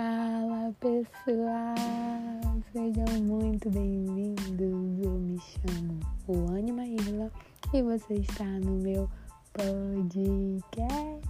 Fala pessoal, sejam muito bem-vindos. Eu me chamo Anima Irla e você está no meu podcast.